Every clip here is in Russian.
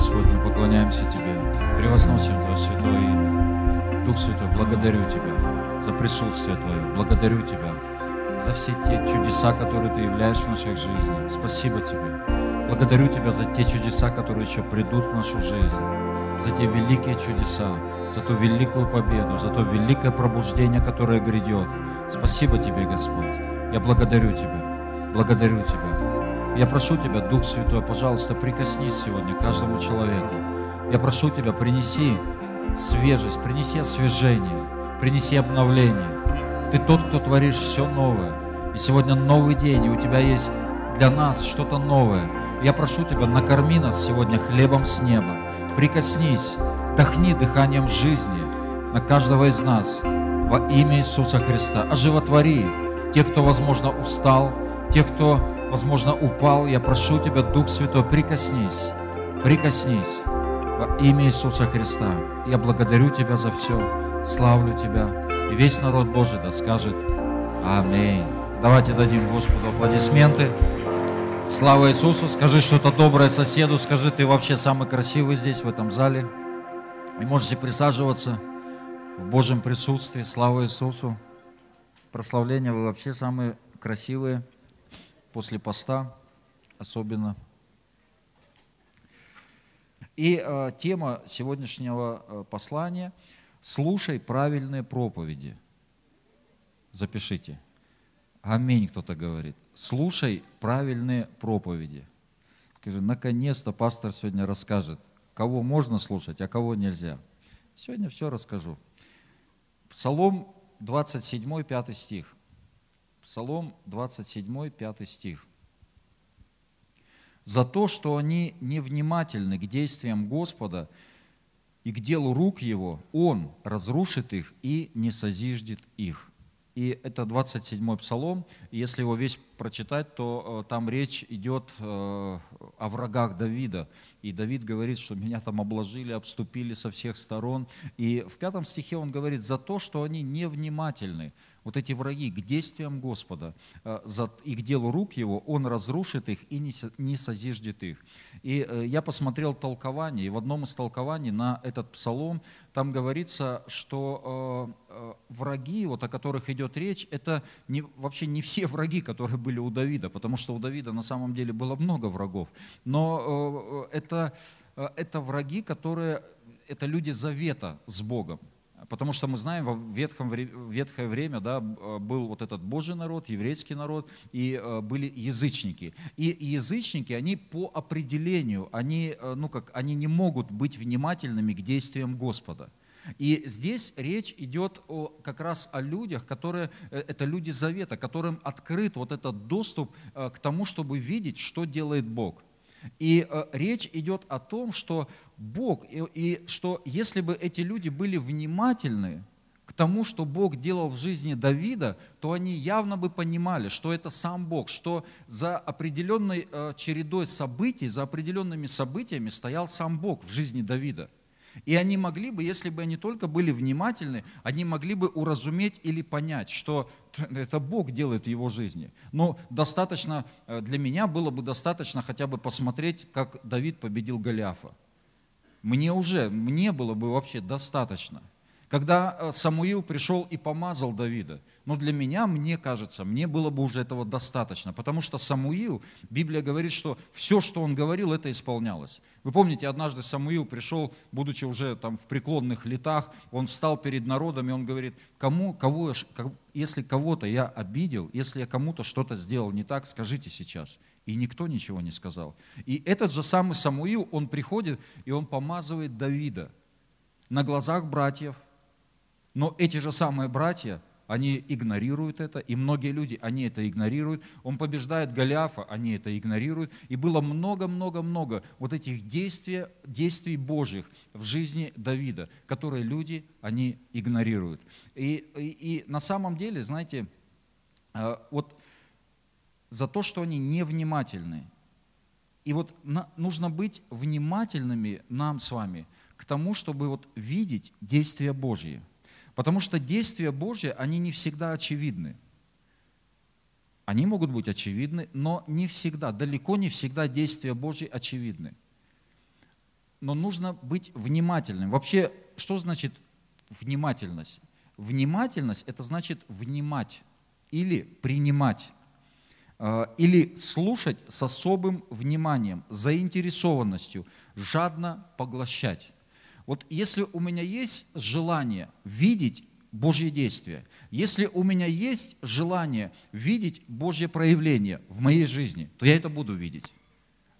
Господь, мы поклоняемся Тебе, превозносим Твое святое имя. Дух Святой, благодарю Тебя за присутствие Твое, благодарю Тебя за все те чудеса, которые Ты являешь в нашей жизни. Спасибо Тебе. Благодарю Тебя за те чудеса, которые еще придут в нашу жизнь, за те великие чудеса, за ту великую победу, за то великое пробуждение, которое грядет. Спасибо Тебе, Господь. Я благодарю Тебя, благодарю Тебя. Я прошу Тебя, Дух Святой, пожалуйста, прикоснись сегодня каждому человеку. Я прошу Тебя, принеси свежесть, принеси освежение, принеси обновление. Ты тот, кто творишь все новое. И сегодня новый день, и у Тебя есть для нас что-то новое. Я прошу Тебя, накорми нас сегодня хлебом с неба. Прикоснись, дохни дыханием жизни на каждого из нас во имя Иисуса Христа. Оживотвори тех, кто, возможно, устал, тех, кто, возможно, упал. Я прошу Тебя, Дух Святой, прикоснись, прикоснись во имя Иисуса Христа. Я благодарю Тебя за все, славлю Тебя. И весь народ Божий да скажет Аминь. Давайте дадим Господу аплодисменты. Слава Иисусу. Скажи что-то доброе соседу. Скажи, ты вообще самый красивый здесь, в этом зале. И можете присаживаться в Божьем присутствии. Слава Иисусу. Прославления вы вообще самые красивые после поста, особенно. И э, тема сегодняшнего э, послания – «Слушай правильные проповеди». Запишите. Аминь, кто-то говорит. Слушай правильные проповеди. Скажи, наконец-то пастор сегодня расскажет, кого можно слушать, а кого нельзя. Сегодня все расскажу. Псалом 27, 5 стих. Псалом 27, 5 стих. «За то, что они невнимательны к действиям Господа и к делу рук Его, Он разрушит их и не созиждет их». И это 27-й псалом. Если его весь прочитать, то э, там речь идет э, о врагах Давида. И Давид говорит, что меня там обложили, обступили со всех сторон. И в пятом стихе он говорит, за то, что они невнимательны вот эти враги к действиям Господа э, и к делу рук Его, Он разрушит их и не созиждет их. И э, я посмотрел толкование, и в одном из толкований на этот псалом там говорится, что э, враги, вот о которых идет речь, это не, вообще не все враги, которые были у Давида, потому что у Давида на самом деле было много врагов, но это, это враги, которые, это люди завета с Богом. Потому что мы знаем, в ветхом, ветхое время да, был вот этот Божий народ, еврейский народ, и э, были язычники. И язычники, они по определению, они, э, ну как, они не могут быть внимательными к действиям Господа. И здесь речь идет о, как раз о людях, которые, э, это люди завета, которым открыт вот этот доступ к тому, чтобы видеть, что делает Бог. И э, речь идет о том, что Бог, и, и что если бы эти люди были внимательны к тому, что Бог делал в жизни Давида, то они явно бы понимали, что это сам Бог, что за определенной э, чередой событий, за определенными событиями стоял сам Бог в жизни Давида – и они могли бы, если бы они только были внимательны, они могли бы уразуметь или понять, что это Бог делает в его жизни. Но достаточно, э, для меня было бы достаточно хотя бы посмотреть, как Давид победил Голиафа. Мне уже, мне было бы вообще достаточно. Когда э, Самуил пришел и помазал Давида, но для меня, мне кажется, мне было бы уже этого достаточно, потому что Самуил, Библия говорит, что все, что он говорил, это исполнялось. Вы помните, однажды Самуил пришел, будучи уже там в преклонных летах, он встал перед народом, и он говорит, кому, кого, если кого-то я обидел, если я кому-то что-то сделал не так, скажите сейчас. И никто ничего не сказал. И этот же самый Самуил, он приходит, и он помазывает Давида на глазах братьев, но эти же самые братья, они игнорируют это, и многие люди, они это игнорируют. Он побеждает Голиафа, они это игнорируют. И было много-много-много вот этих действий, действий Божьих в жизни Давида, которые люди, они игнорируют. И, и, и на самом деле, знаете, э, вот за то, что они невнимательны. И вот на, нужно быть внимательными нам с вами к тому, чтобы вот видеть действия Божьи. Потому что действия Божьи, они не всегда очевидны. Они могут быть очевидны, но не всегда, далеко не всегда действия Божьи очевидны. но нужно быть внимательным. Вообще, что значит внимательность? Внимательность – это значит внимать или принимать, э, или слушать с особым вниманием, заинтересованностью, жадно поглощать. Вот если у меня есть желание видеть Божье действие, если у меня есть желание видеть Божье проявление в моей жизни, то я это буду видеть.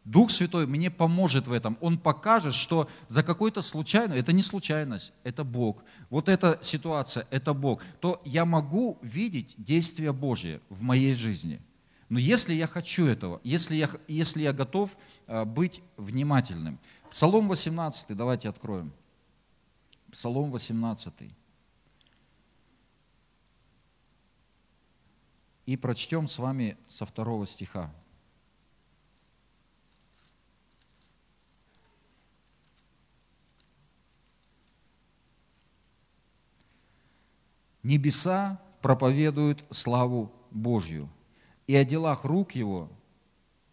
Дух Святой мне поможет в этом. Он покажет, что за какой-то случайно, это не случайность, это Бог. Вот эта ситуация, это Бог. То я могу видеть действие Божье в моей жизни. Но если я хочу этого, если я, если я готов а, быть внимательным. Псалом 18, давайте откроем. Псалом 18. И прочтем с вами со второго стиха. Небеса проповедуют славу Божью, и о делах рук Его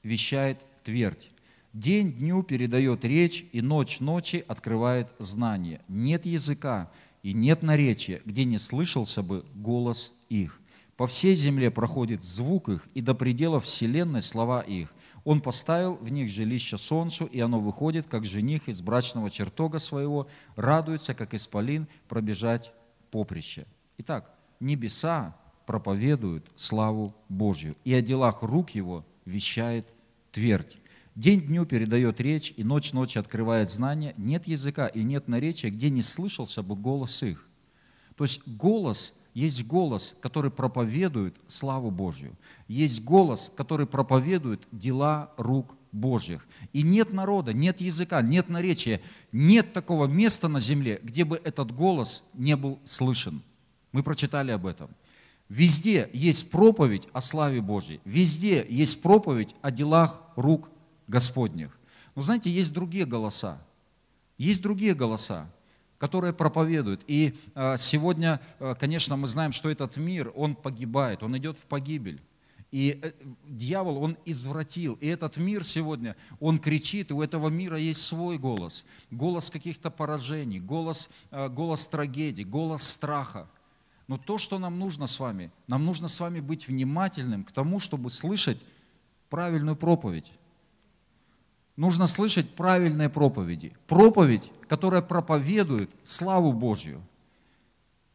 вещает твердь. День дню передает речь, и ночь ночи открывает знание. Нет языка и нет наречия, где не слышался бы голос их. По всей земле проходит звук их, и до пределов вселенной слова их. Он поставил в них жилище солнцу, и оно выходит, как жених из брачного чертога своего, радуется, как исполин, пробежать поприще. Итак, небеса проповедуют славу Божью, и о делах рук его вещает твердь. День дню передает речь, и ночь ночи открывает знание. Нет языка и нет наречия, где не слышался бы голос их. То есть голос есть голос, который проповедует славу Божью. Есть голос, который проповедует дела рук Божьих. И нет народа, нет языка, нет наречия, нет такого места на земле, где бы этот голос не был слышен. Мы прочитали об этом. Везде есть проповедь о славе Божьей. Везде есть проповедь о делах рук Господних. Но знаете, есть другие голоса. Есть другие голоса, которые проповедуют. И а, сегодня, а, конечно, мы знаем, что этот мир, он погибает, он идет в погибель. И э, дьявол, он извратил. И этот мир сегодня, он кричит, и у этого мира есть свой голос. Голос каких-то поражений, голос, а, голос трагедий, голос страха. Но то, что нам нужно с вами, нам нужно с вами быть внимательным к тому, чтобы слышать правильную проповедь. Нужно слышать правильные проповеди. Проповедь, которая проповедует славу Божью.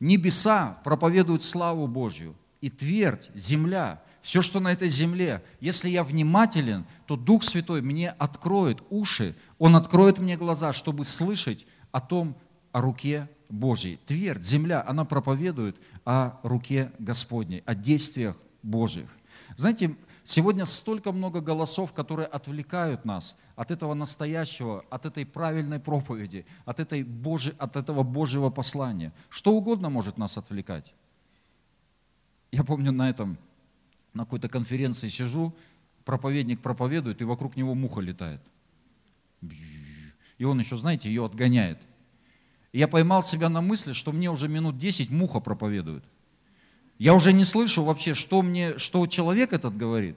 Небеса проповедуют славу Божью. И твердь, земля, все, что на этой земле, если я внимателен, то Дух Святой мне откроет уши, Он откроет мне глаза, чтобы слышать о том, о руке Божьей. Твердь, земля, она проповедует о руке Господней, о действиях Божьих. Знаете, сегодня столько много голосов, которые отвлекают нас от этого настоящего, от этой правильной проповеди, от, этой Божьей, от этого Божьего послания. Что угодно может нас отвлекать. Я помню на этом, на какой-то конференции сижу, проповедник проповедует, и вокруг него муха летает. И он еще, знаете, ее отгоняет – и я поймал себя на мысли, что мне уже минут 10 муха проповедует. Я уже не слышу вообще, что, мне, что человек этот говорит,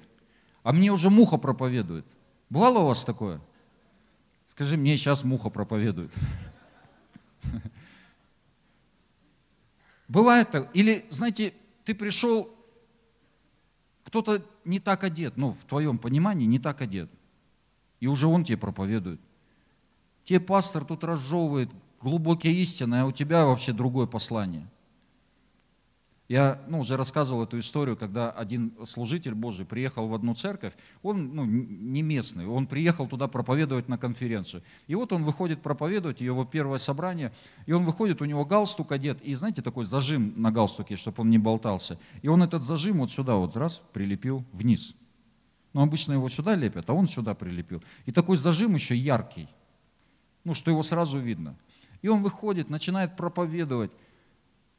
а мне уже муха проповедует. Бывало у вас такое? Скажи, мне сейчас муха проповедует. Бывает так. Или, знаете, ты пришел, кто-то не так одет, ну, в твоем понимании не так одет. И уже он тебе проповедует. Тебе пастор тут разжевывает глубокие истины, а у тебя вообще другое послание. Я ну, уже рассказывал эту историю, когда один служитель Божий приехал в одну церковь, он ну, не местный, он приехал туда проповедовать на конференцию. И вот он выходит проповедовать, его первое собрание, и он выходит, у него галстук одет, и знаете, такой зажим на галстуке, чтобы он не болтался. И он этот зажим вот сюда вот раз прилепил вниз. Но обычно его сюда лепят, а он сюда прилепил. И такой зажим еще яркий, ну, что его сразу видно. И он выходит, начинает проповедовать.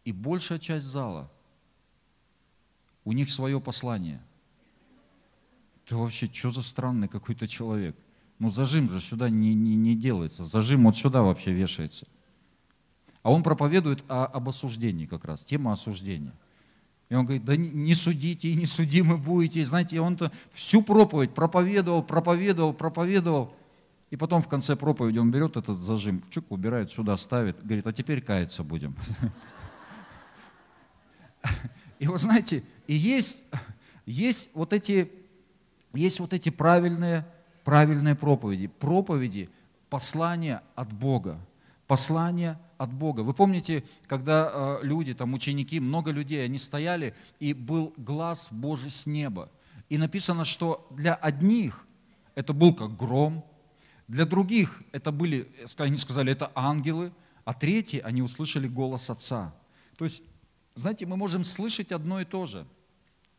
И большая часть зала, у них свое послание. Ты вообще, что за странный какой-то человек? Ну зажим же сюда не, не, не делается, зажим вот сюда вообще вешается. А он проповедует о, об осуждении как раз, тема осуждения. И он говорит, да не судите и не судимы будете. И знаете, он-то всю проповедь проповедовал, проповедовал, проповедовал. И потом в конце проповеди он берет этот зажим, чук, убирает сюда, ставит, говорит, а теперь каяться будем. И вы знаете, и есть, есть, вот эти, есть вот эти правильные, правильные проповеди, проповеди, послания от Бога, послания от Бога. Вы помните, когда э, люди, там ученики, много людей, они стояли, и был глаз Божий с неба. И написано, что для одних это был как гром, для других это были, они сказали, это ангелы, а третьи, они услышали голос Отца. То есть, знаете, мы можем слышать одно и то же.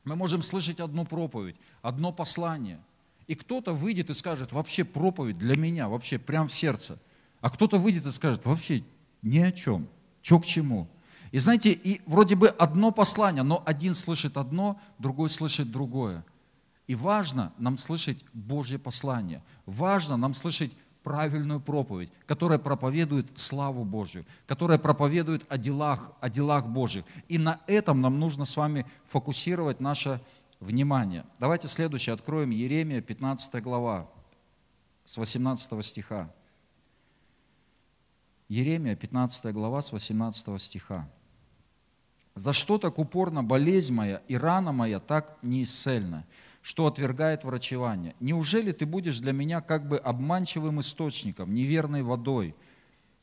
Мы можем слышать одну проповедь, одно послание. И кто-то выйдет и скажет, вообще проповедь для меня, вообще прям в сердце. А кто-то выйдет и скажет, вообще ни о чем, что к чему. И знаете, и вроде бы одно послание, но один слышит одно, другой слышит другое. И важно нам слышать Божье послание. Важно нам слышать правильную проповедь, которая проповедует славу Божью, которая проповедует о делах, о делах Божьих. И на этом нам нужно с вами фокусировать наше внимание. Давайте следующее откроем Еремия, 15 глава, с 18 стиха. Еремия, 15 глава, с 18 стиха. «За что так упорно болезнь моя и рана моя так неисцельна? Что отвергает врачевание. Неужели ты будешь для меня как бы обманчивым источником, неверной водой?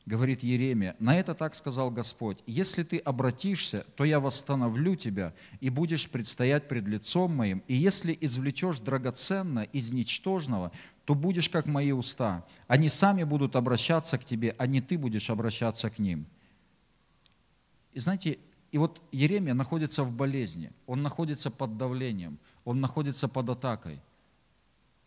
Говорит Еремия. На это так сказал Господь. Если ты обратишься, то я восстановлю тебя и будешь предстоять пред лицом моим. И если извлечешь драгоценно из ничтожного, то будешь как мои уста. Они сами будут обращаться к тебе, а не ты будешь обращаться к ним. И знаете, и вот Еремия находится в болезни, он находится под давлением, он находится под атакой.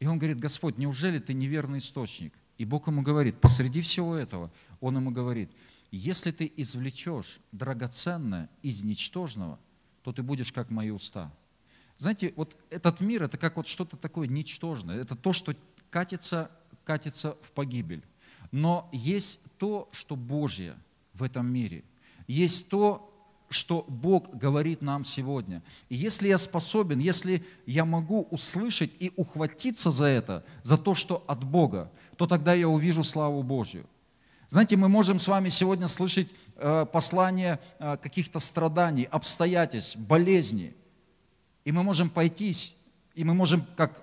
И он говорит, Господь, неужели ты неверный источник? И Бог ему говорит, посреди всего этого, он ему говорит, если ты извлечешь драгоценное из ничтожного, то ты будешь как мои уста. Знаете, вот этот мир, это как вот что-то такое ничтожное, это то, что катится, катится в погибель. Но есть то, что Божье в этом мире. Есть то, что Бог говорит нам сегодня. И если я способен, если я могу услышать и ухватиться за это, за то, что от Бога, то тогда я увижу славу Божью. Знаете, мы можем с вами сегодня слышать э, послание э, каких-то страданий, обстоятельств, болезней. И мы можем пойти, и мы можем, как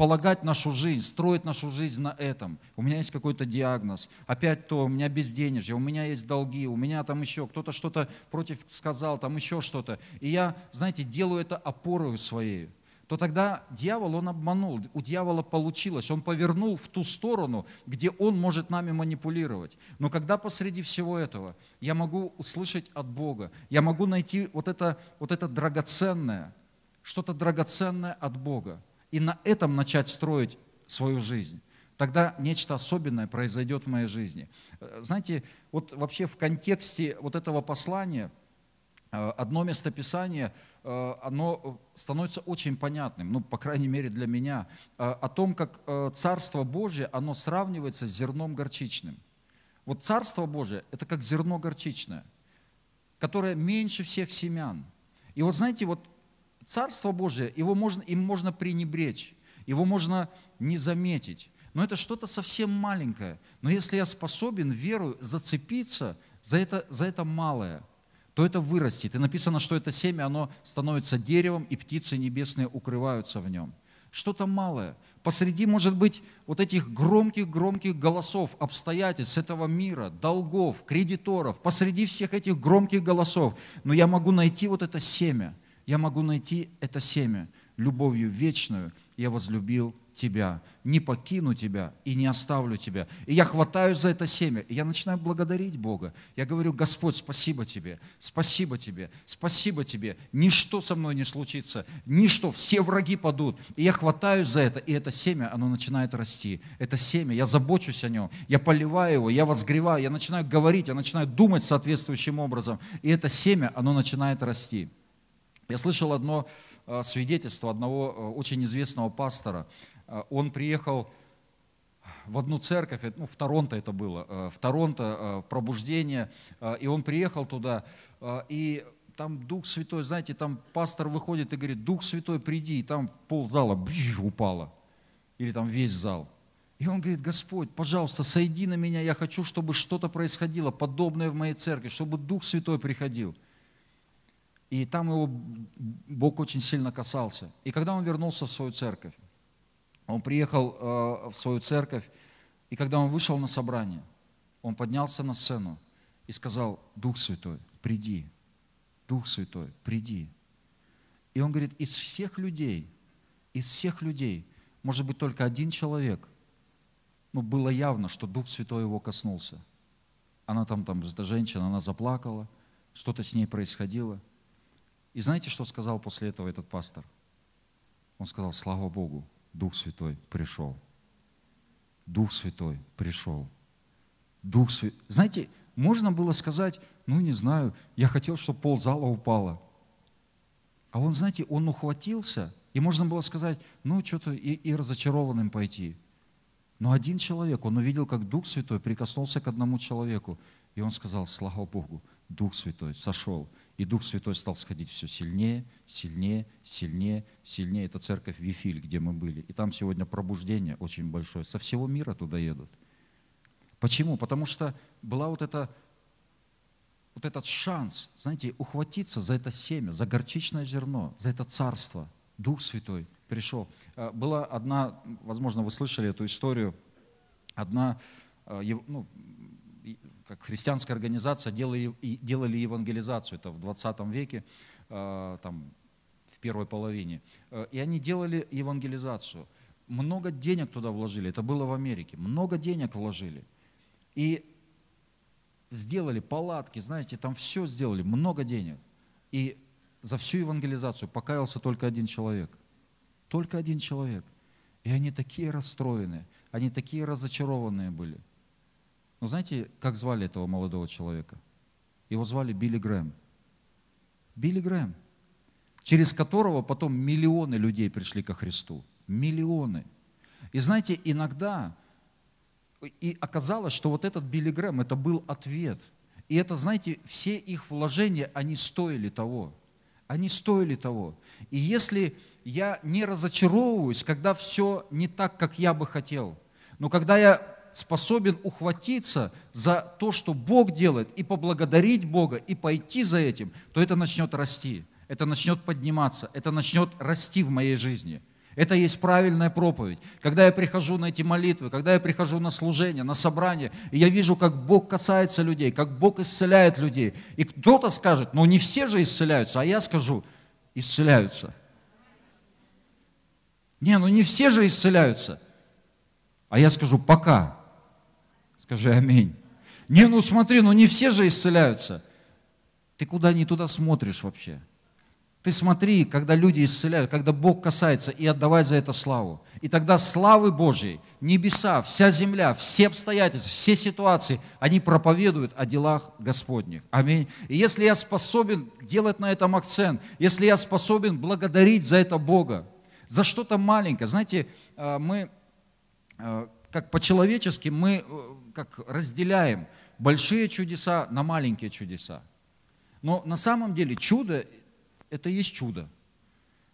полагать нашу жизнь, строить нашу жизнь на этом. У меня есть какой-то диагноз, опять то, у меня безденежье, у меня есть долги, у меня там еще кто-то что-то против сказал, там еще что-то. И я, знаете, делаю это опорою своей то тогда дьявол, он обманул, у дьявола получилось, он повернул в ту сторону, где он может нами манипулировать. Но когда посреди всего этого я могу услышать от Бога, я могу найти вот это, вот это драгоценное, что-то драгоценное от Бога, и на этом начать строить свою жизнь, тогда нечто особенное произойдет в моей жизни. Э, знаете, вот вообще в контексте вот этого послания э, одно местописание, э, оно становится очень понятным, ну, по крайней мере для меня, о том, как Царство Божье, оно сравнивается с зерном горчичным. Вот Царство Божие – это как зерно горчичное, которое меньше всех семян. И вот знаете, вот Царство Божие, его можно, им можно пренебречь, его можно не заметить. Но это что-то совсем маленькое. Но если я способен веру зацепиться за это, за это малое, то это вырастет. И написано, что это семя, оно становится деревом, и птицы небесные укрываются в нем. Что-то малое. Посреди, может быть, вот этих громких-громких голосов, обстоятельств этого мира, долгов, кредиторов, посреди всех этих громких голосов, но я могу найти вот это семя – я могу найти это семя. Любовью вечную я возлюбил тебя, не покину тебя и не оставлю тебя. И я хватаюсь за это семя, и я начинаю благодарить Бога. Я говорю, Господь, спасибо тебе, спасибо тебе, спасибо тебе. Ничто со мной не случится, ничто, все враги падут. И я хватаюсь за это, и это семя, оно начинает расти. Это семя, я забочусь о нем, я поливаю его, я возгреваю, я начинаю говорить, я начинаю думать соответствующим образом. И это семя, оно начинает расти. Я слышал одно э, свидетельство одного э, очень известного пастора. Э, он приехал в одну церковь, ну, в Торонто это было, в Торонто пробуждение, и он приехал туда, и там Дух Святой, знаете, там пастор выходит и говорит, Дух Святой, приди, и там пол зала упало, или там весь зал. И он говорит, Господь, пожалуйста, сойди на меня, я хочу, чтобы что-то происходило подобное в моей церкви, чтобы Дух Святой приходил. И там его Бог очень сильно касался. И когда он вернулся в свою церковь, он приехал э, в свою церковь, и когда он вышел на собрание, он поднялся на сцену и сказал, Дух Святой, приди, Дух Святой, приди. И он говорит, из всех людей, из всех людей, может быть, только один человек, ну, было явно, что Дух Святой его коснулся. Она там, там, эта женщина, она заплакала, что-то с ней происходило. И знаете, что сказал после этого этот пастор? Он сказал, слава Богу, Дух Святой пришел. Дух Святой пришел. Дух Святой. Знаете, можно было сказать, ну не знаю, я хотел, чтобы пол зала упало. А он, знаете, он ухватился, и можно было сказать, ну что-то и, и разочарованным пойти. Но один человек, он увидел, как Дух Святой прикоснулся к одному человеку, и он сказал, слава Богу, Дух Святой сошел. И Дух Святой стал сходить все сильнее, сильнее, сильнее, сильнее. Это церковь Вифиль, где мы были. И там сегодня пробуждение очень большое. Со всего мира туда едут. Почему? Потому что была вот эта вот этот шанс, знаете, ухватиться за это семя, за горчичное зерно, за это царство. Дух Святой пришел. А, была одна, возможно, вы слышали эту историю, одна а, ну, как христианская организация делали, делали евангелизацию, это в 20 веке, а, там, в первой половине. И они делали евангелизацию. Много денег туда вложили, это было в Америке, много денег вложили. И сделали палатки, знаете, там все сделали, много денег. И за всю евангелизацию покаялся только один человек. Только один человек. И они такие расстроенные, они такие разочарованные были. Но знаете, как звали этого молодого человека? Его звали Билли Грэм. Билли Грэм, через которого потом миллионы людей пришли ко Христу. Миллионы. И знаете, иногда и оказалось, что вот этот Билли Грэм, это был ответ. И это, знаете, все их вложения, они стоили того. Они стоили того. И если я не разочаровываюсь, когда все не так, как я бы хотел, но когда я способен ухватиться за то, что Бог делает, и поблагодарить Бога, и пойти за этим, то это начнет расти, это начнет подниматься, это начнет расти в моей жизни – это есть правильная проповедь. Когда я прихожу на эти молитвы, когда я прихожу на служение, на собрание, и я вижу, как Бог касается людей, как Бог исцеляет людей. И кто-то скажет, ну не все же исцеляются, а я скажу, исцеляются. Не, ну не все же исцеляются. А я скажу, пока. Скажи аминь. Не, ну смотри, ну не все же исцеляются. Ты куда не туда смотришь вообще? Ты смотри, когда люди исцеляют, когда Бог касается, и отдавай за это славу. И тогда славы Божьей, небеса, вся земля, все обстоятельства, все ситуации, они проповедуют о делах Господних. Аминь. И если я способен делать на этом акцент, если я способен благодарить за это Бога, за что-то маленькое, знаете, э, мы, э, как по-человечески, мы э, как разделяем большие чудеса на маленькие чудеса. Но на самом деле чудо это есть чудо.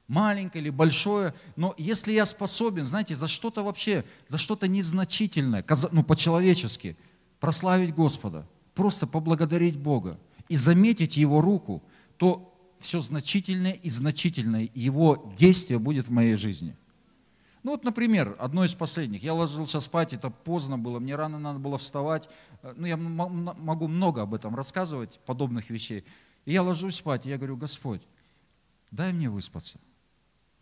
Маленькое или большое, но если я способен, знаете, за что-то вообще, за что-то незначительное, ну по-человечески, прославить Господа, просто поблагодарить Бога и заметить Его руку, то все значительное и значительное Его действие будет в моей жизни. Ну вот, например, одно из последних. Я ложился спать, это поздно было, мне рано надо было вставать. Ну, я могу много об этом рассказывать, подобных вещей. И я ложусь спать, и я говорю, Господь, дай мне выспаться.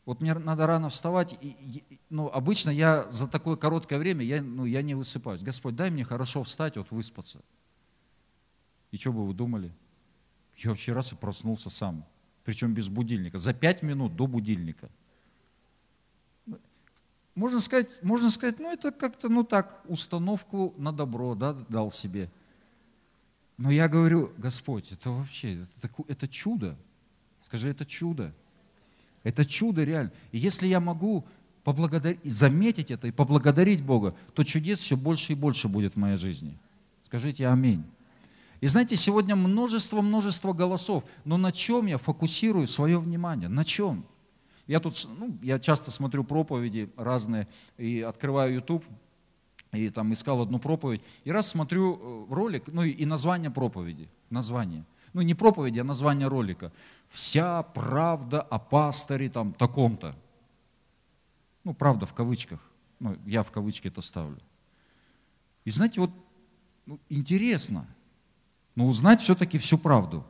Вот мне надо рано вставать, и, ну, обычно я за такое короткое время, я, ну, я не высыпаюсь. Господь, дай мне хорошо встать, вот выспаться. И что бы вы думали? Я вообще раз и проснулся сам, причем без будильника, за пять минут до будильника. Можно сказать, можно сказать, ну это как-то, ну так, установку на добро да, дал себе. Но я говорю, Господь, это вообще, это, это чудо. Скажи, это чудо. Это чудо реально. И если я могу поблагодарить, заметить это и поблагодарить Бога, то чудес все больше и больше будет в моей жизни. Скажите аминь. И знаете, сегодня множество-множество голосов, но на чем я фокусирую свое внимание? На чем? Я тут, ну, я часто смотрю проповеди разные и открываю YouTube, и там искал одну проповедь, и раз смотрю э, ролик, ну и название проповеди, название. Ну не проповеди, а название ролика. «Вся правда о пасторе там таком-то». Ну, правда в кавычках. Ну, я в кавычки это ставлю. И знаете, вот ну, интересно, но узнать все-таки всю правду.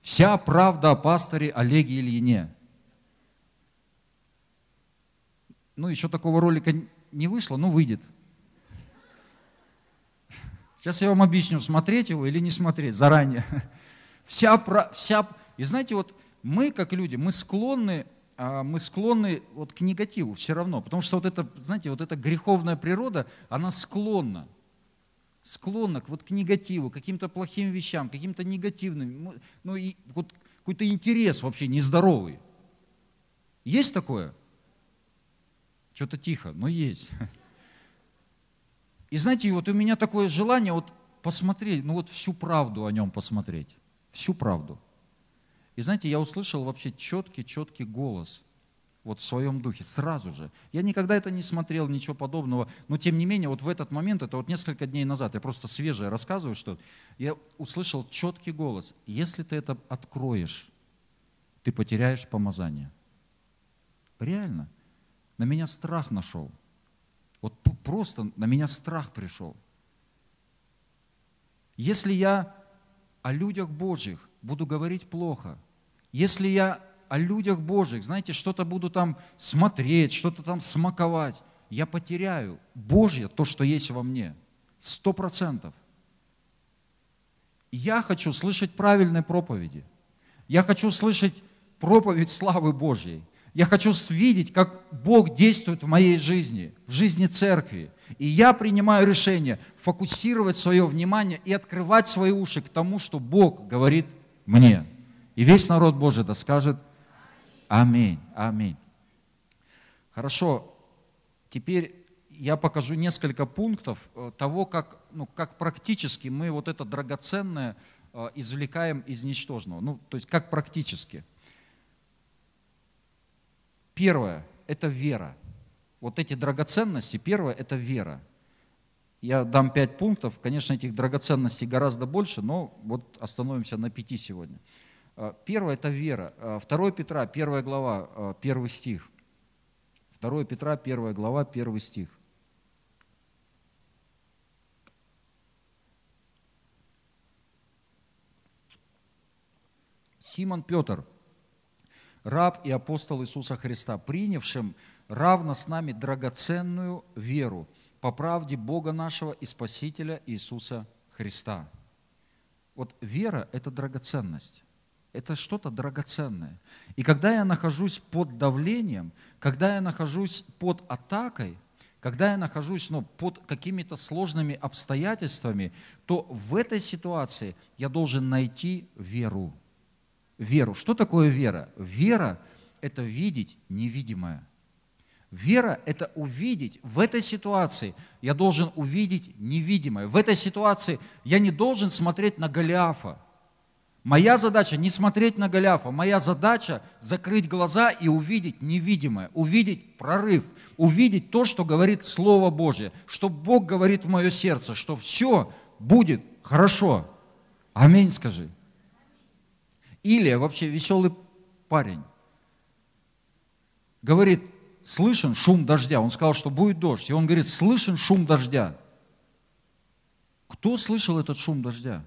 Вся правда о пасторе Олеге Ильине. Ну, еще такого ролика не вышло, но выйдет. Сейчас я вам объясню, смотреть его или не смотреть заранее. Вся, вся, и знаете, вот мы, как люди, мы склонны, а, мы склонны вот к негативу все равно, потому что вот это, знаете, вот эта греховная природа, она склонна, склонна к, вот к негативу, к каким-то плохим вещам, каким-то негативным, ну и вот какой-то интерес вообще нездоровый. Есть такое? Что-то тихо, но есть. И знаете, вот у меня такое желание вот посмотреть, ну вот всю правду о нем посмотреть, всю правду. И знаете, я услышал вообще четкий-четкий голос вот в своем духе, сразу же. Я никогда это не смотрел, ничего подобного, но тем не менее, вот в этот момент, это вот несколько дней назад, я просто свежее рассказываю, что я услышал четкий голос. Если ты это откроешь, ты потеряешь помазание. Реально. На меня страх нашел. Вот просто на меня страх пришел. Если я о людях Божьих буду говорить плохо, если я о людях Божьих, знаете, что-то буду там смотреть, что-то там смаковать, я потеряю Божье, то, что есть во мне. Сто процентов. Я хочу слышать правильные проповеди. Я хочу слышать проповедь славы Божьей. Я хочу видеть, как Бог действует в моей жизни, в жизни церкви. И я принимаю решение фокусировать свое внимание и открывать свои уши к тому, что Бог говорит мне. И весь народ Божий да скажет Аминь, аминь. Хорошо, теперь я покажу несколько пунктов э, того, как, ну, как практически мы вот это драгоценное э, извлекаем из ничтожного. Ну, то есть как практически – Первое – это вера. Вот эти драгоценности, первое – это вера. Я дам пять пунктов. Конечно, этих драгоценностей гораздо больше, но вот остановимся на пяти сегодня. А, первое – это вера. 2 а, Петра, 1 глава, 1 а, стих. 2 Петра, 1 глава, 1 стих. Симон Петр – раб и апостол Иисуса Христа, принявшим равно с нами драгоценную веру по правде Бога нашего и Спасителя Иисуса Христа. Вот вера – это драгоценность. Это что-то драгоценное. И когда я нахожусь под давлением, когда я нахожусь под атакой, когда я нахожусь ну, под какими-то сложными обстоятельствами, то в этой ситуации я должен найти веру веру. Что такое вера? Вера – это видеть невидимое. Вера – это увидеть в этой ситуации. Я должен увидеть невидимое. В этой ситуации я не должен смотреть на Голиафа. Моя задача не смотреть на Голиафа. Моя задача закрыть глаза и увидеть невидимое, увидеть прорыв, увидеть то, что говорит Слово Божье, что Бог говорит в мое сердце, что все будет хорошо. Аминь, скажи. Или вообще веселый парень говорит, слышен шум дождя. Он сказал, что будет дождь. И он говорит, слышен шум дождя. Кто слышал этот шум дождя?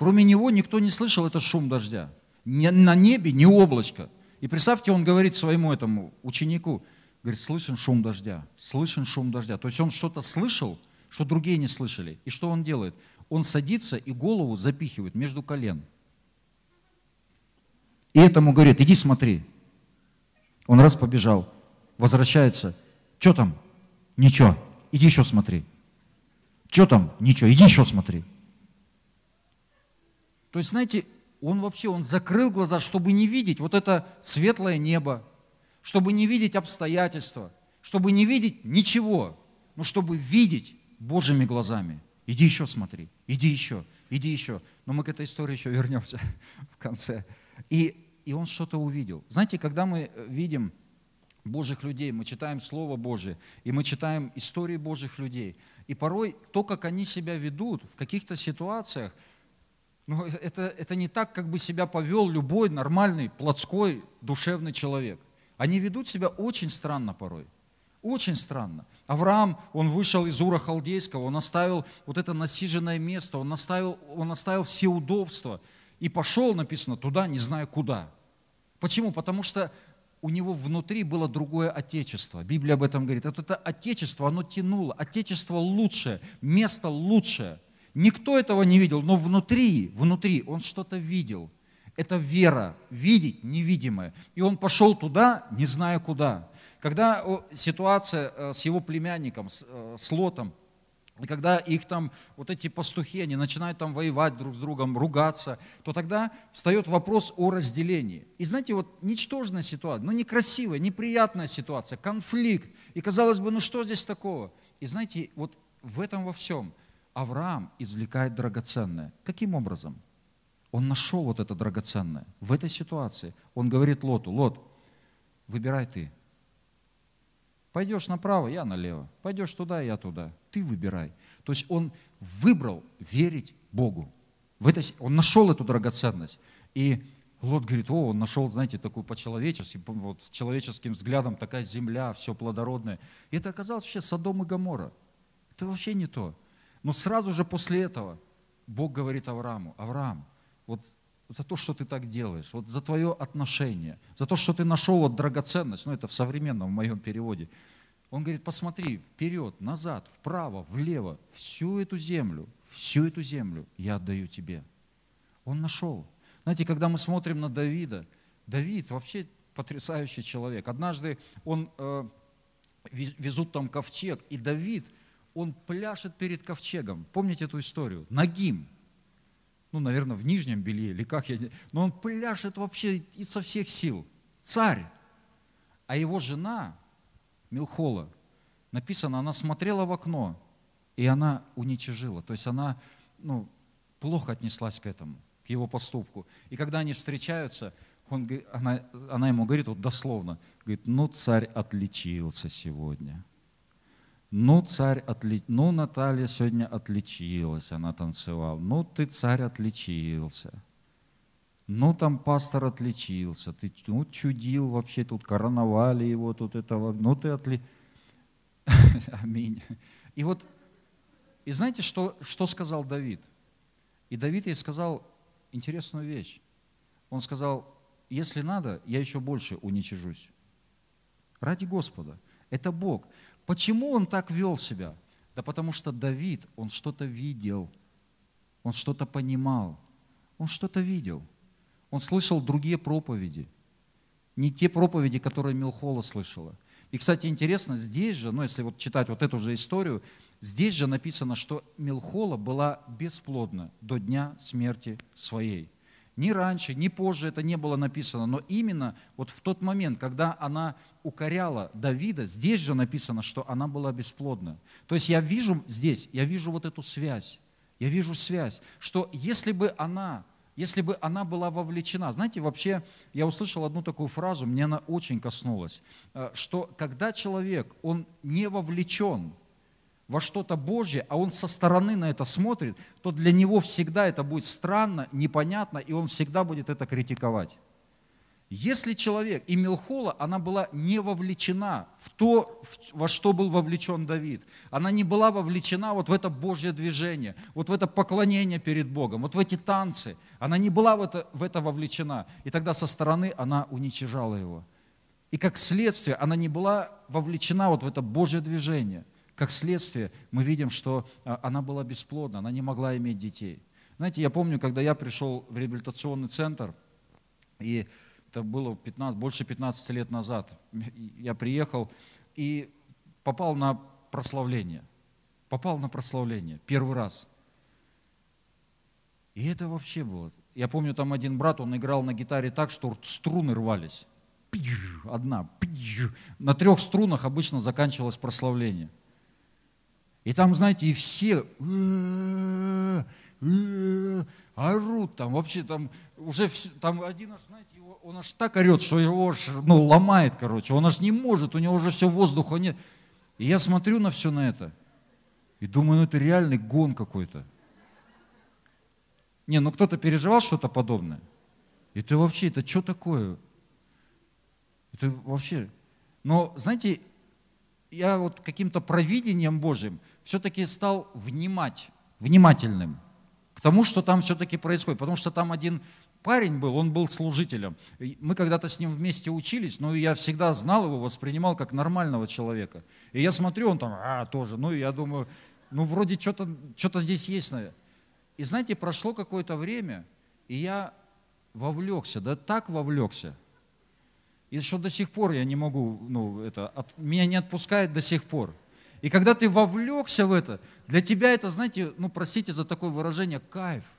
Кроме него никто не слышал этот шум дождя. Ни на небе ни облачко. И представьте, он говорит своему этому ученику, говорит, слышен шум дождя, слышен шум дождя. То есть он что-то слышал, что другие не слышали. И что он делает? он садится и голову запихивает между колен. И этому говорит, иди смотри. Он раз побежал, возвращается. Что там? Ничего. Иди еще смотри. Что там? Ничего. Иди еще смотри. То есть, знаете, он вообще, он закрыл глаза, чтобы не видеть вот это светлое небо, чтобы не видеть обстоятельства, чтобы не видеть ничего, но чтобы видеть Божьими глазами – Иди еще смотри, иди еще, иди еще. Но мы к этой истории еще вернемся в конце. И, и он что-то увидел. Знаете, когда мы видим Божьих людей, мы читаем Слово Божие, и мы читаем истории Божьих людей. И порой то, как они себя ведут в каких-то ситуациях, ну, это, это не так, как бы себя повел любой нормальный, плотской, душевный человек. Они ведут себя очень странно порой. Очень странно. Авраам, он вышел из Ура Халдейского, он оставил вот это насиженное место, он оставил, он оставил все удобства и пошел, написано, туда, не зная куда. Почему? Потому что у него внутри было другое отечество. Библия об этом говорит. Вот это отечество, оно тянуло. Отечество лучшее, место лучшее. Никто этого не видел, но внутри, внутри он что-то видел. Это вера, видеть невидимое. И он пошел туда, не зная куда. Когда ситуация э, с его племянником, э, с Лотом, и когда их там, вот эти пастухи, они начинают там воевать друг с другом, ругаться, то тогда встает вопрос о разделении. И знаете, вот ничтожная ситуация, ну некрасивая, неприятная ситуация, конфликт. И казалось бы, ну что здесь такого? И знаете, вот в этом во всем Авраам извлекает драгоценное. Каким образом? Он нашел вот это драгоценное в этой ситуации. Он говорит Лоту, Лот, выбирай ты, Пойдешь направо, я налево. Пойдешь туда, я туда. Ты выбирай. То есть он выбрал верить Богу. В этой, он нашел эту драгоценность. И Лот говорит, о, он нашел, знаете, такую по-человечески, вот человеческим взглядом такая земля, все плодородное. И это оказалось вообще Содом и Гамора. Это вообще не то. Но сразу же после этого Бог говорит Аврааму, Авраам, вот за то, что ты так делаешь, вот за твое отношение, за то, что ты нашел вот драгоценность, ну это в современном в моем переводе. Он говорит, посмотри вперед, назад, вправо, влево, всю эту землю, всю эту землю я отдаю тебе. Он нашел. Знаете, когда мы смотрим на Давида, Давид вообще потрясающий человек. Однажды он э, везут там ковчег, и Давид, он пляшет перед ковчегом. Помните эту историю? Нагим ну, наверное, в нижнем белье или как я, но он пляшет вообще и со всех сил. Царь. А его жена, Милхола, написано, она смотрела в окно, и она уничижила. То есть она ну, плохо отнеслась к этому, к его поступку. И когда они встречаются, он, она, она ему говорит, вот дословно, говорит, ну царь отличился сегодня. Ну, царь отли... ну, Наталья сегодня отличилась, она танцевала. Ну, ты, царь, отличился. Ну, там пастор отличился. Ты ну, чудил вообще, тут короновали его, тут этого. Ну, ты отли... Аминь. И вот, и знаете, что, что сказал Давид? И Давид ей сказал интересную вещь. Он сказал, если надо, я еще больше уничижусь. Ради Господа. Это Бог. Почему он так вел себя? Да потому что Давид, он что-то видел, он что-то понимал, он что-то видел. Он слышал другие проповеди, не те проповеди, которые Милхола слышала. И, кстати, интересно, здесь же, ну, если вот читать вот эту же историю, здесь же написано, что Милхола была бесплодна до дня смерти своей. Ни раньше, ни позже это не было написано, но именно вот в тот момент, когда она укоряла Давида, здесь же написано, что она была бесплодна. То есть я вижу здесь, я вижу вот эту связь, я вижу связь, что если бы она, если бы она была вовлечена, знаете, вообще я услышал одну такую фразу, мне она очень коснулась, э, что когда человек, он не вовлечен во что-то Божье, а он со стороны на это смотрит, то для него всегда это будет странно, непонятно, и он всегда будет это критиковать. Если человек, и Милхола, она была не вовлечена в то, во что был вовлечен Давид. Она не была вовлечена вот в это Божье движение, вот в это поклонение перед Богом, вот в эти танцы. Она не была в это, в это вовлечена. И тогда со стороны она уничижала его. И как следствие она не была вовлечена вот в это Божье движение – как следствие, мы видим, что а, она была бесплодна, она не могла иметь детей. Знаете, я помню, когда я пришел в реабилитационный центр, и это было 15, больше 15 лет назад, я приехал и попал на прославление. Попал на прославление первый раз. И это вообще было. Я помню, там один брат, он играл на гитаре так, что струны рвались. Одна. На трех струнах обычно заканчивалось прославление. И там, знаете, и все, «Э, орут там, вообще там, уже все, там один аж, знаете, его, он аж так орет, что его аж, ну, ломает, короче, он аж не может, у него уже все воздуха нет. И я смотрю на все на это и думаю, ну это реальный гон какой-то. Не, ну кто-то переживал что-то подобное. Это вообще, это что такое? Это вообще... Но, знаете, я вот каким-то провидением Божьим все-таки стал внимать, внимательным к тому, что там все-таки происходит. Потому что там один парень был, он был служителем. Мы когда-то с ним вместе учились, но я всегда знал его, воспринимал как нормального человека. И я смотрю, он там, а, тоже. Ну, я думаю, ну, вроде что-то что здесь есть, наверное. И знаете, прошло какое-то время, и я вовлекся, да так вовлекся, и что до сих пор я не могу, ну, это, от, меня не отпускает до сих пор. И когда ты вовлекся в это, для тебя это, знаете, ну, простите за такое выражение, кайф –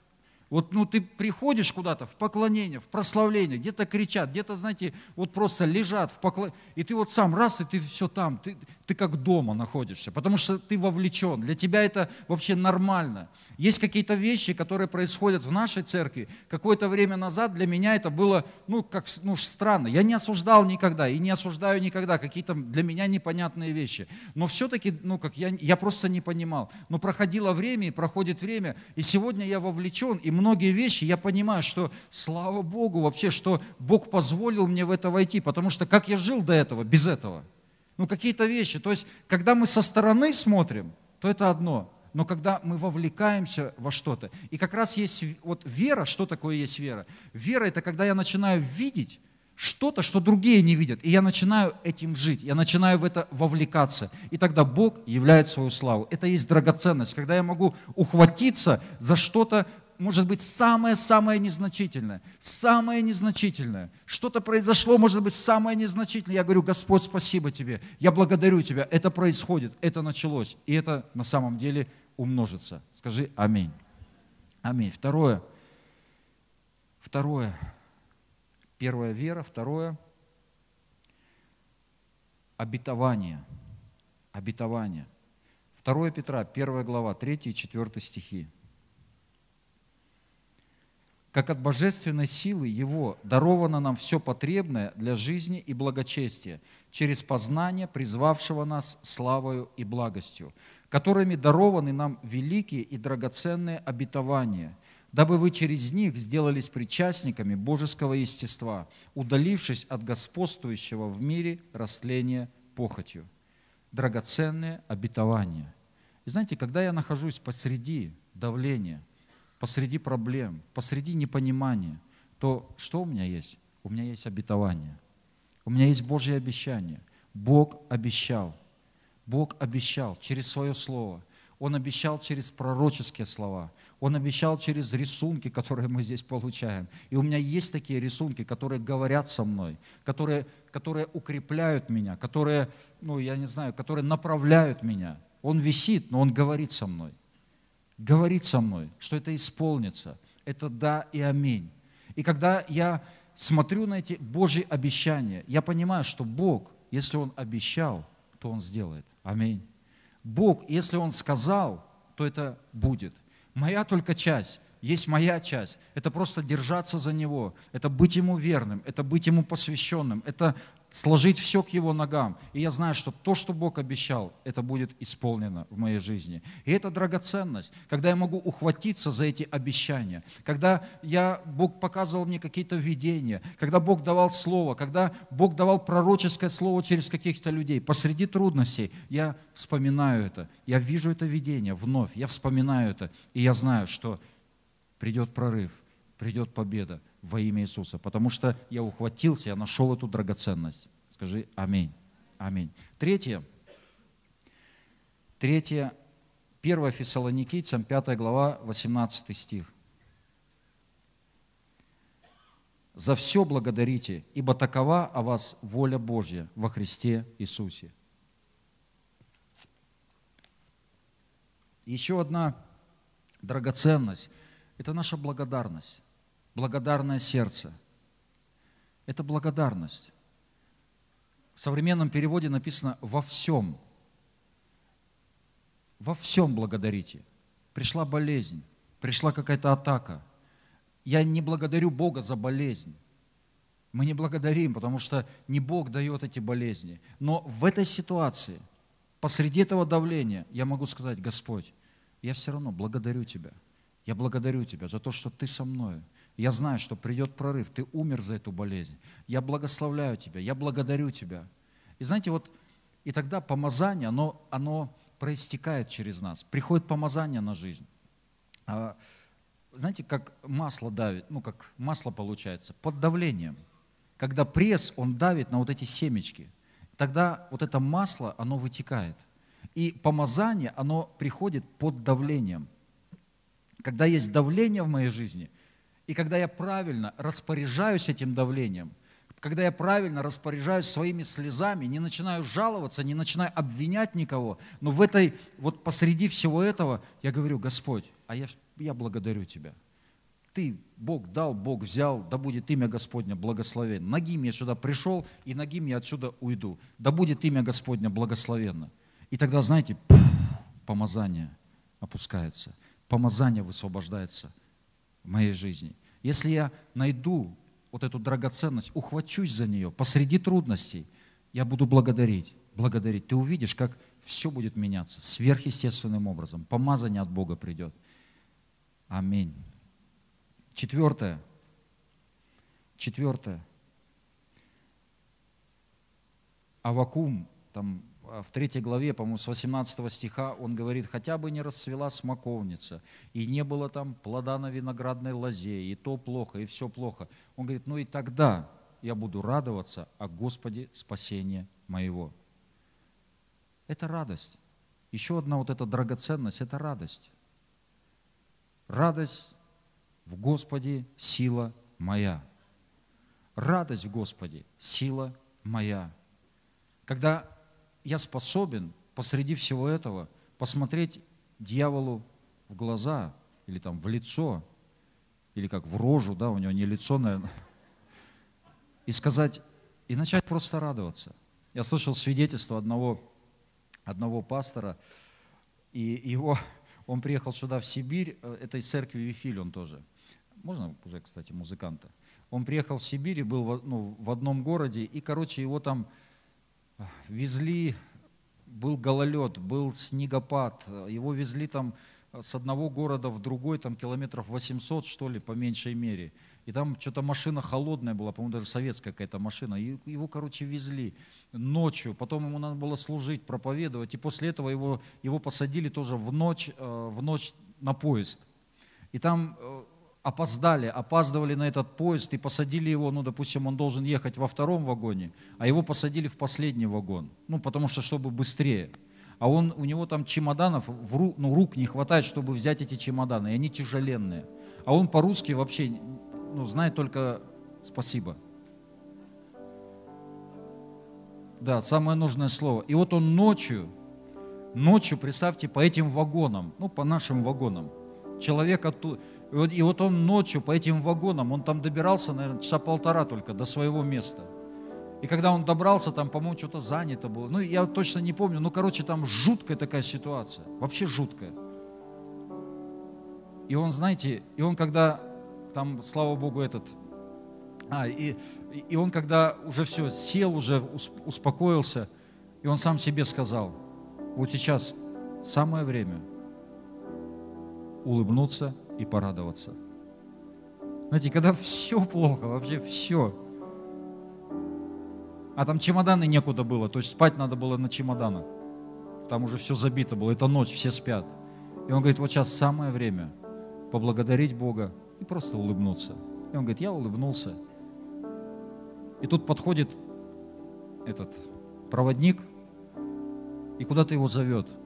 вот ну, ты приходишь куда-то в поклонение, в прославление, где-то кричат, где-то, знаете, вот просто лежат в поклонении, и ты вот сам раз, и ты все там, ты, ты как дома находишься, потому что ты вовлечен. Для тебя это вообще нормально. Есть какие-то вещи, которые происходят в нашей церкви. Какое-то время назад для меня это было, ну, как, ну, странно. Я не осуждал никогда и не осуждаю никогда какие-то для меня непонятные вещи. Но все-таки, ну, как я, я просто не понимал. Но проходило время, и проходит время, и сегодня я вовлечен, и многие вещи я понимаю, что слава Богу вообще, что Бог позволил мне в это войти, потому что как я жил до этого, без этого – ну, какие-то вещи. То есть, когда мы со стороны смотрим, то это одно. Но когда мы вовлекаемся во что-то, и как раз есть вот вера, что такое есть вера? Вера – это когда я начинаю видеть что-то, что другие не видят, и я начинаю этим жить, я начинаю в это вовлекаться, и тогда Бог являет свою славу. Это есть драгоценность, когда я могу ухватиться за что-то, может быть самое-самое незначительное, самое незначительное. Что-то произошло, может быть, самое незначительное. Я говорю, Господь, спасибо тебе, я благодарю тебя, это происходит, это началось, и это на самом деле умножится. Скажи аминь. Аминь. Второе. Второе. Первое – вера. Второе – обетование. Обетование. 2 Петра, 1 глава, 3 и 4 стихи как от божественной силы Его даровано нам все потребное для жизни и благочестия через познание призвавшего нас славою и благостью, которыми дарованы нам великие и драгоценные обетования, дабы вы через них сделались причастниками божеского естества, удалившись от господствующего в мире растления похотью. Драгоценные обетования. И знаете, когда я нахожусь посреди давления – посреди проблем, посреди непонимания, то что у меня есть? У меня есть обетование. У меня есть Божье обещание. Бог обещал. Бог обещал через свое слово. Он обещал через пророческие слова. Он обещал через рисунки, которые мы здесь получаем. И у меня есть такие рисунки, которые говорят со мной, которые, которые укрепляют меня, которые, ну, я не знаю, которые направляют меня. Он висит, но он говорит со мной говорит со мной, что это исполнится. Это да и аминь. И когда я смотрю на эти Божьи обещания, я понимаю, что Бог, если Он обещал, то Он сделает. Аминь. Бог, если Он сказал, то это будет. Моя только часть есть моя часть. Это просто держаться за Него, это быть Ему верным, это быть Ему посвященным, это сложить все к Его ногам. И я знаю, что то, что Бог обещал, это будет исполнено в моей жизни. И это драгоценность, когда я могу ухватиться за эти обещания, когда я, Бог показывал мне какие-то видения, когда Бог давал слово, когда Бог давал пророческое слово через каких-то людей. Посреди трудностей я вспоминаю это, я вижу это видение вновь, я вспоминаю это, и я знаю, что придет прорыв, придет победа во имя Иисуса, потому что я ухватился, я нашел эту драгоценность. Скажи аминь. Аминь. Третье. Третье. 1 Фессалоникийцам, 5 глава, 18 стих. «За все благодарите, ибо такова о вас воля Божья во Христе Иисусе». Еще одна драгоценность – это наша благодарность, благодарное сердце. Это благодарность. В современном переводе написано «во всем». Во всем благодарите. Пришла болезнь, пришла какая-то атака. Я не благодарю Бога за болезнь. Мы не благодарим, потому что не Бог дает эти болезни. Но в этой ситуации, посреди этого давления, я могу сказать, Господь, я все равно благодарю Тебя. Я благодарю Тебя за то, что Ты со мной. Я знаю, что придет прорыв. Ты умер за эту болезнь. Я благословляю Тебя. Я благодарю Тебя. И знаете, вот и тогда помазание, оно, оно проистекает через нас. Приходит помазание на жизнь. А, знаете, как масло давит, ну как масло получается, под давлением – когда пресс, он давит на вот эти семечки, тогда вот это масло, оно вытекает. И помазание, оно приходит под давлением. Когда есть давление в моей жизни, и когда я правильно распоряжаюсь этим давлением, когда я правильно распоряжаюсь своими слезами, не начинаю жаловаться, не начинаю обвинять никого, но в этой, вот посреди всего этого я говорю, Господь, а я, я благодарю Тебя. Ты, Бог дал, Бог взял, да будет имя Господня благословенно. Ногим я сюда пришел, и ногим я отсюда уйду. Да будет имя Господня благословенно. И тогда, знаете, помазание опускается, помазание высвобождается в моей жизни. Если я найду вот эту драгоценность, ухвачусь за нее посреди трудностей, я буду благодарить, благодарить. Ты увидишь, как все будет меняться сверхъестественным образом. Помазание от Бога придет. Аминь. Четвертое. Четвертое. Авакум, там в третьей главе, по-моему, с 18 стиха, он говорит, хотя бы не расцвела смоковница, и не было там плода на виноградной лозе, и то плохо, и все плохо. Он говорит, ну и тогда я буду радоваться о Господе спасения моего. Это радость. Еще одна вот эта драгоценность – это радость. Радость в Господе сила моя. Радость в Господе – сила моя. Когда я способен посреди всего этого посмотреть дьяволу в глаза или там в лицо, или как в рожу, да, у него не лицо, наверное, и сказать, и начать просто радоваться. Я слышал свидетельство одного, одного пастора, и его, он приехал сюда, в Сибирь, э, этой церкви Вифиль он тоже – можно уже, кстати, музыканта. Он приехал в Сибирь и был в, ну, в одном городе, и, короче, его там везли, был гололед, был снегопад, его везли там э, с одного города в другой, там километров 800, что ли, по меньшей мере. И там что-то машина холодная была, по-моему, даже советская какая-то машина. И его, короче, везли ночью. Потом ему надо было служить, проповедовать. И после этого его, его посадили тоже в ночь, э, в ночь на поезд. И там опоздали, опаздывали на этот поезд и посадили его, ну, допустим, он должен ехать во втором вагоне, а его посадили в последний вагон, ну, потому что, чтобы быстрее. А он, у него там чемоданов, в ру, ну, рук не хватает, чтобы взять эти чемоданы, и они тяжеленные. А он по-русски вообще, ну, знает только спасибо. Да, самое нужное слово. И вот он ночью, ночью, представьте, по этим вагонам, ну, по нашим вагонам, человек оттуда, и вот, он ночью по этим вагонам, он там добирался, наверное, часа полтора только до своего места. И когда он добрался, там, по-моему, что-то занято было. Ну, я точно не помню. Ну, короче, там жуткая такая ситуация. Вообще жуткая. И он, знаете, и он когда, там, слава Богу, этот, а, и, и он когда уже все, сел, уже успокоился, и он сам себе сказал, вот сейчас самое время улыбнуться и порадоваться. Знаете, когда все плохо, вообще все. А там чемоданы некуда было, то есть спать надо было на чемоданах. Там уже все забито было, это ночь, все спят. И он говорит, вот сейчас самое время поблагодарить Бога и просто улыбнуться. И он говорит, я улыбнулся. И тут подходит этот проводник и куда-то его зовет –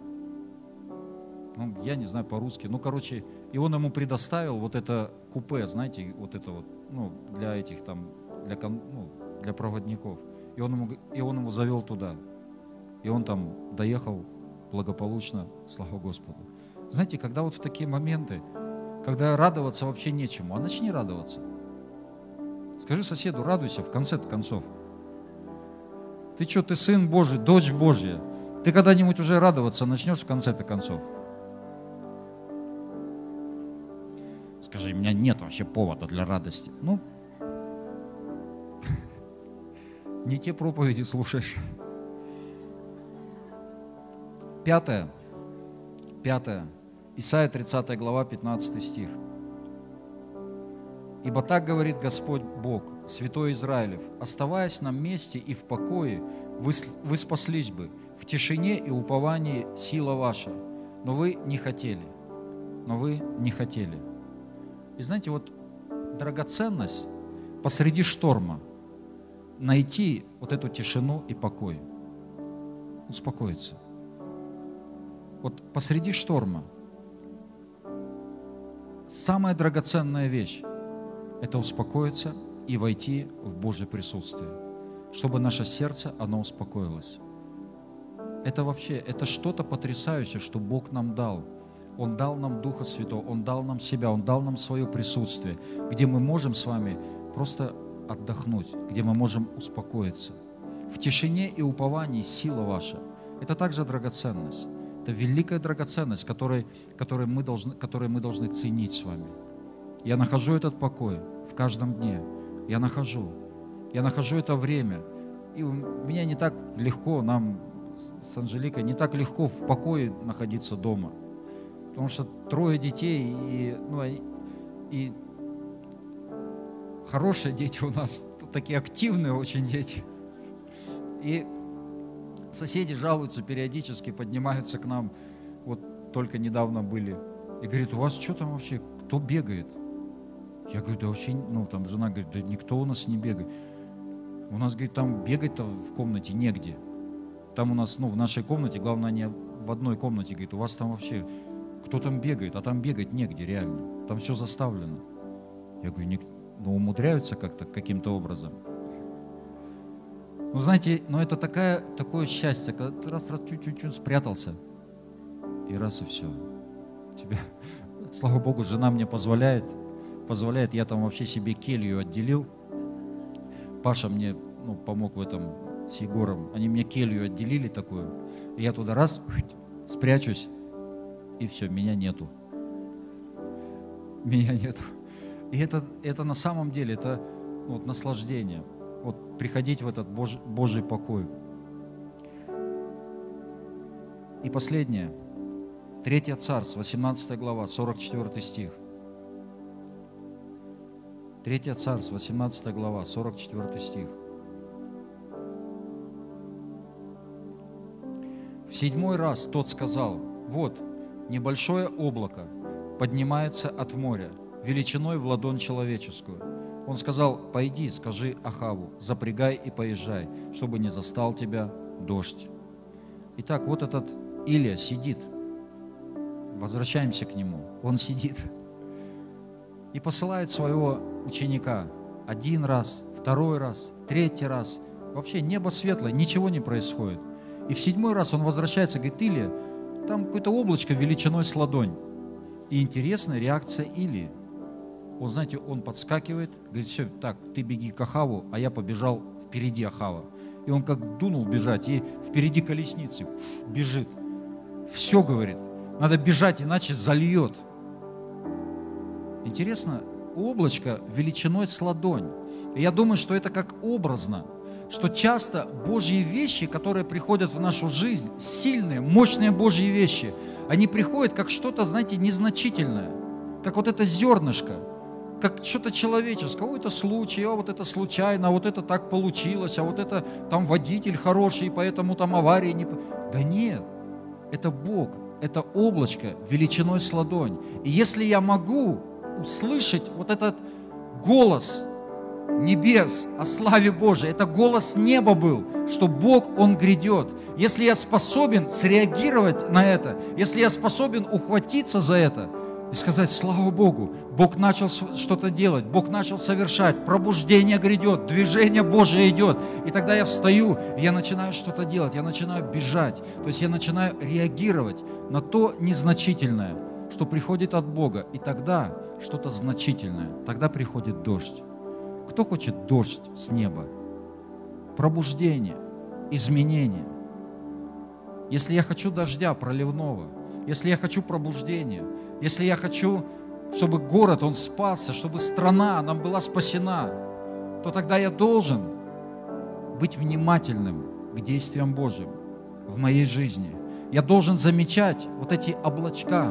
ну, я не знаю по-русски, ну, короче, и он ему предоставил вот это купе, знаете, вот это вот, ну, для этих там, для, ну, для проводников. И он, ему, и он ему завел туда. И он там доехал благополучно, слава Господу. Знаете, когда вот в такие моменты, когда радоваться вообще нечему, а начни радоваться. Скажи соседу, радуйся в конце концов. Ты что, ты сын Божий, дочь Божья. Ты когда-нибудь уже радоваться начнешь в конце-то концов. Скажи, у меня нет вообще повода для радости. Ну, не те проповеди слушаешь. Пятое. Пятое. Исайя 30 глава, 15 стих. Ибо так говорит Господь Бог, Святой Израилев, оставаясь на месте и в покое, вы, вы спаслись бы, в тишине и уповании сила ваша, но вы не хотели, но вы не хотели. И знаете, вот драгоценность посреди шторма, найти вот эту тишину и покой, успокоиться. Вот посреди шторма самая драгоценная вещь – это успокоиться и войти в Божье присутствие, чтобы наше сердце, оно успокоилось. Это вообще, это что-то потрясающее, что Бог нам дал. Он дал нам Духа Святого, Он дал нам себя, Он дал нам свое присутствие, где мы можем с вами просто отдохнуть, где мы можем успокоиться. В тишине и уповании сила ваша. Это также драгоценность. Это великая драгоценность, которой, которой, мы должны, которой мы должны ценить с вами. Я нахожу этот покой в каждом дне. Я нахожу. Я нахожу это время. И у меня не так легко, нам с Анжеликой, не так легко в покое находиться дома. Потому что трое детей, и, ну, и хорошие дети у нас, такие активные очень дети. И соседи жалуются периодически, поднимаются к нам, вот только недавно были, и говорит, у вас что там вообще, кто бегает? Я говорю, да вообще, ну там жена говорит, да никто у нас не бегает. У нас, говорит, там бегать-то в комнате негде. Там у нас, ну, в нашей комнате, главное, не в одной комнате, говорит, у вас там вообще, кто там бегает, а там бегать негде реально. Там все заставлено. Я говорю, не, ну, умудряются как-то, каким-то образом. Ну, знаете, ну это такая, такое счастье, когда ты раз, раз, чуть-чуть спрятался, и раз, и все. Тебе, слава Богу, жена мне позволяет, позволяет, я там вообще себе келью отделил. Паша мне ну, помог в этом с Егором. Они мне келью отделили такую. И я туда раз, спрячусь, и все, меня нету. Меня нету. И это, это на самом деле, это вот, наслаждение. Вот приходить в этот Божий, Божий покой. И последнее. Третье царство, 18 глава, 44 стих. Третье царство, 18 глава, 44 стих. В седьмой раз тот сказал, вот, небольшое облако поднимается от моря, величиной в ладонь человеческую. Он сказал, пойди, скажи Ахаву, запрягай и поезжай, чтобы не застал тебя дождь. Итак, вот этот Илия сидит. Возвращаемся к нему. Он сидит и посылает своего ученика один раз, второй раз, третий раз. Вообще небо светлое, ничего не происходит. И в седьмой раз он возвращается, говорит, Илия, там какое-то облачко величиной с ладонь. И интересная реакция Илии. Он, знаете, он подскакивает, говорит, все, так, ты беги к Ахаву, а я побежал впереди Ахава. И он как дунул бежать, и впереди колесницы бежит. Все, говорит, надо бежать, иначе зальет. Интересно, облачко величиной с ладонь. И я думаю, что это как образно, что часто Божьи вещи, которые приходят в нашу жизнь, сильные, мощные Божьи вещи, они приходят как что-то, знаете, незначительное, как вот это зернышко – как что-то человеческое. О, это случай, а вот это случайно, а вот это так получилось, а вот это там водитель хороший, поэтому там аварии не... Да нет, это Бог, это облачко величиной с ладонь. И если я могу услышать вот этот голос небес о славе Божией, это голос неба был, что Бог, Он грядет. Если я способен среагировать на это, если я способен ухватиться за это – и сказать, слава Богу, Бог начал что-то делать, Бог начал совершать, пробуждение грядет, движение Божие идет. И тогда я встаю, и я начинаю что-то делать, я начинаю бежать, то есть я начинаю реагировать на то незначительное, что приходит от Бога. И тогда что-то значительное, тогда приходит дождь. Кто хочет дождь с неба? Пробуждение, изменение. Если я хочу дождя проливного, если я хочу пробуждения, если я хочу, чтобы город, он спасся, чтобы страна, она была спасена, то тогда я должен быть внимательным к действиям Божьим в моей жизни. Я должен замечать вот эти облачка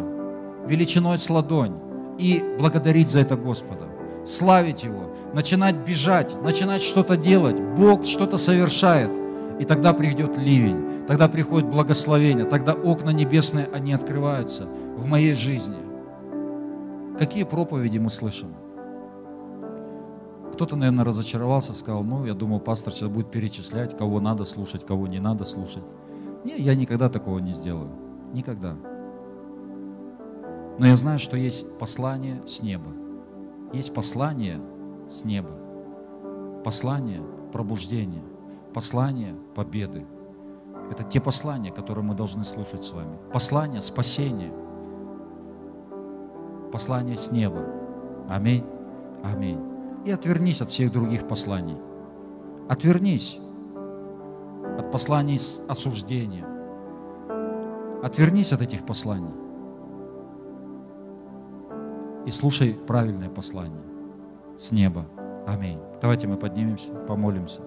величиной с ладонь и благодарить за это Господа, славить Его, начинать бежать, начинать что-то делать. Бог что-то совершает, и тогда придет ливень, тогда приходит благословение, тогда окна небесные, они открываются в моей жизни. Какие проповеди мы слышим? Кто-то, наверное, разочаровался, сказал, ну, я думал, пастор сейчас будет перечислять, кого надо слушать, кого не надо слушать. Не, я никогда такого не сделаю. Никогда. Но я знаю, что есть послание с неба. Есть послание с неба. Послание пробуждения. Послание победы. Это те послания, которые мы должны слушать с вами. Послание спасения. Послание с неба. Аминь. Аминь и отвернись от всех других посланий. Отвернись от посланий осуждения. Отвернись от этих посланий и слушай правильное послание с неба. Аминь. Давайте мы поднимемся, помолимся.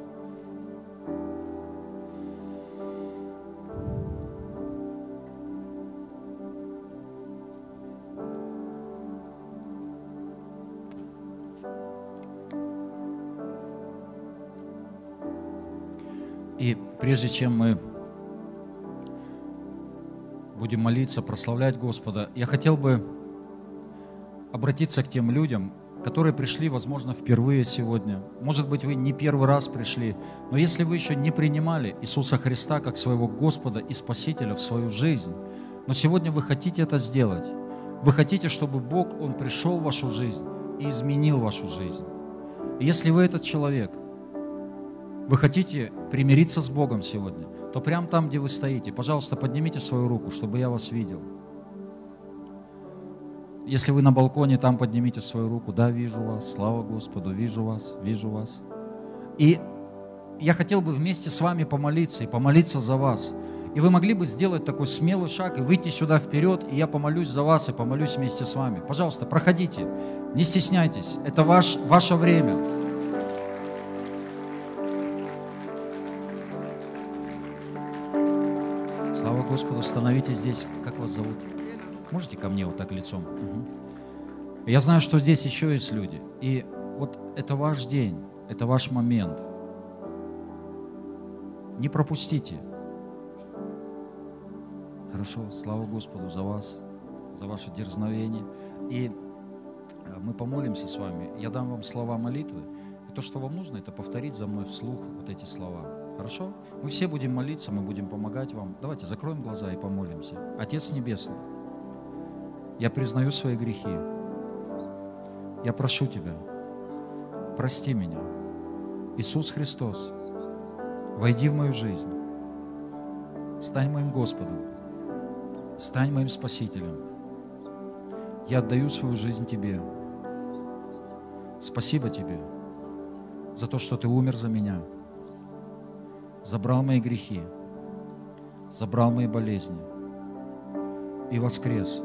И прежде чем мы будем молиться, прославлять Господа, я хотел бы обратиться к тем людям, которые пришли, возможно, впервые сегодня. Может быть, вы не первый раз пришли, но если вы еще не принимали Иисуса Христа как своего Господа и Спасителя в свою жизнь, но сегодня вы хотите это сделать, вы хотите, чтобы Бог, Он пришел в вашу жизнь и изменил вашу жизнь. И если вы этот человек – вы хотите примириться с Богом сегодня, то прямо там, где вы стоите, пожалуйста, поднимите свою руку, чтобы я вас видел. Если вы на балконе, там поднимите свою руку. Да, вижу вас, слава Господу, вижу вас, вижу вас. И я хотел бы вместе с вами помолиться и помолиться за вас. И вы могли бы сделать такой смелый шаг и выйти сюда вперед, и я помолюсь за вас и помолюсь вместе с вами. Пожалуйста, проходите, не стесняйтесь, это ваш, ваше время. Слава Господу, становитесь здесь. Как вас зовут? Можете ко мне вот так лицом? Угу. Я знаю, что здесь еще есть люди. И вот это ваш день, это ваш момент. Не пропустите. Хорошо, слава Господу за вас, за ваше дерзновение. И э, мы помолимся с вами. Я дам вам слова молитвы. И то, что вам нужно, это повторить за мной вслух вот эти слова. Хорошо? Мы все будем молиться, мы будем помогать вам. Давайте закроем глаза и помолимся. Отец Небесный, я признаю свои грехи. Я прошу Тебя, прости меня. Иисус Христос, войди в мою жизнь. Стань моим Господом. Стань моим Спасителем. Я отдаю свою жизнь Тебе. Спасибо Тебе за то, что Ты умер за меня – забрал мои грехи, забрал мои болезни и воскрес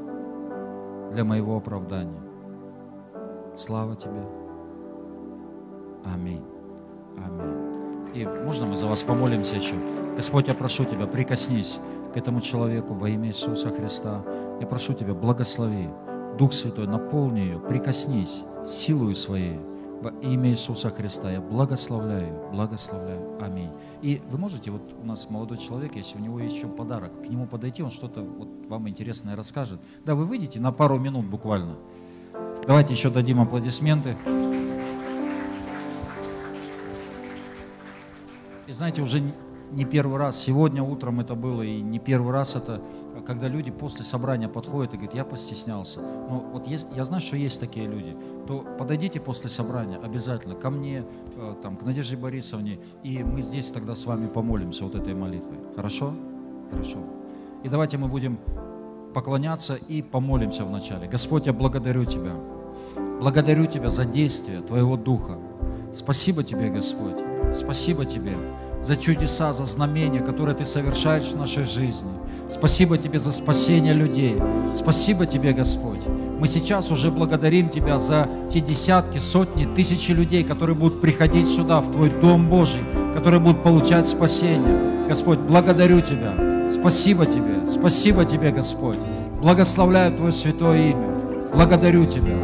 для моего оправдания. Слава Тебе. Аминь. Аминь. И можно мы за вас помолимся еще? Господь, я прошу Тебя, прикоснись к этому человеку во имя Иисуса Христа. Я прошу Тебя, благослови. Дух Святой, наполни ее, прикоснись силою своей во имя Иисуса Христа я благословляю, благословляю. Аминь. И вы можете, вот у нас молодой человек, если у него есть еще подарок, к нему подойти, он что-то вот вам интересное расскажет. Да, вы выйдете на пару минут буквально. Давайте еще дадим аплодисменты. И знаете, уже не первый раз, сегодня утром это было, и не первый раз это когда люди после собрания подходят и говорят, я постеснялся. Но вот есть, я знаю, что есть такие люди, то подойдите после собрания обязательно ко мне, э, там, к Надежде Борисовне, и мы здесь тогда с вами помолимся вот этой молитвой. Хорошо? Хорошо. И давайте мы будем поклоняться и помолимся вначале. Господь, я благодарю Тебя. Благодарю Тебя за действие Твоего Духа. Спасибо Тебе, Господь. Спасибо Тебе за чудеса, за знамения, которые Ты совершаешь в нашей жизни. Спасибо Тебе за спасение людей. Спасибо Тебе, Господь. Мы сейчас уже благодарим Тебя за те десятки, сотни, тысячи людей, которые будут приходить сюда, в Твой Дом Божий, которые будут получать спасение. Господь, благодарю Тебя. Спасибо Тебе, спасибо Тебе, Господь. Благословляю Твое святое имя. Благодарю Тебя.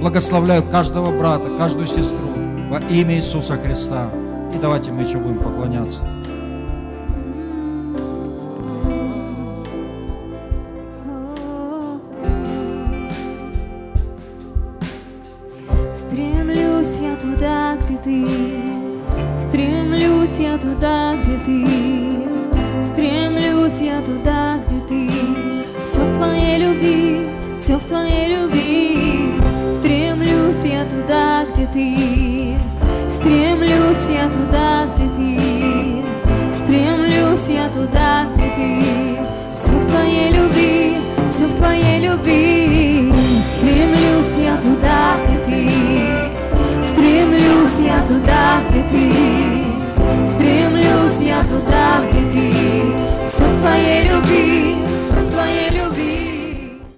Благословляю каждого брата, каждую сестру во имя Иисуса Христа. И давайте мы еще будем поклоняться.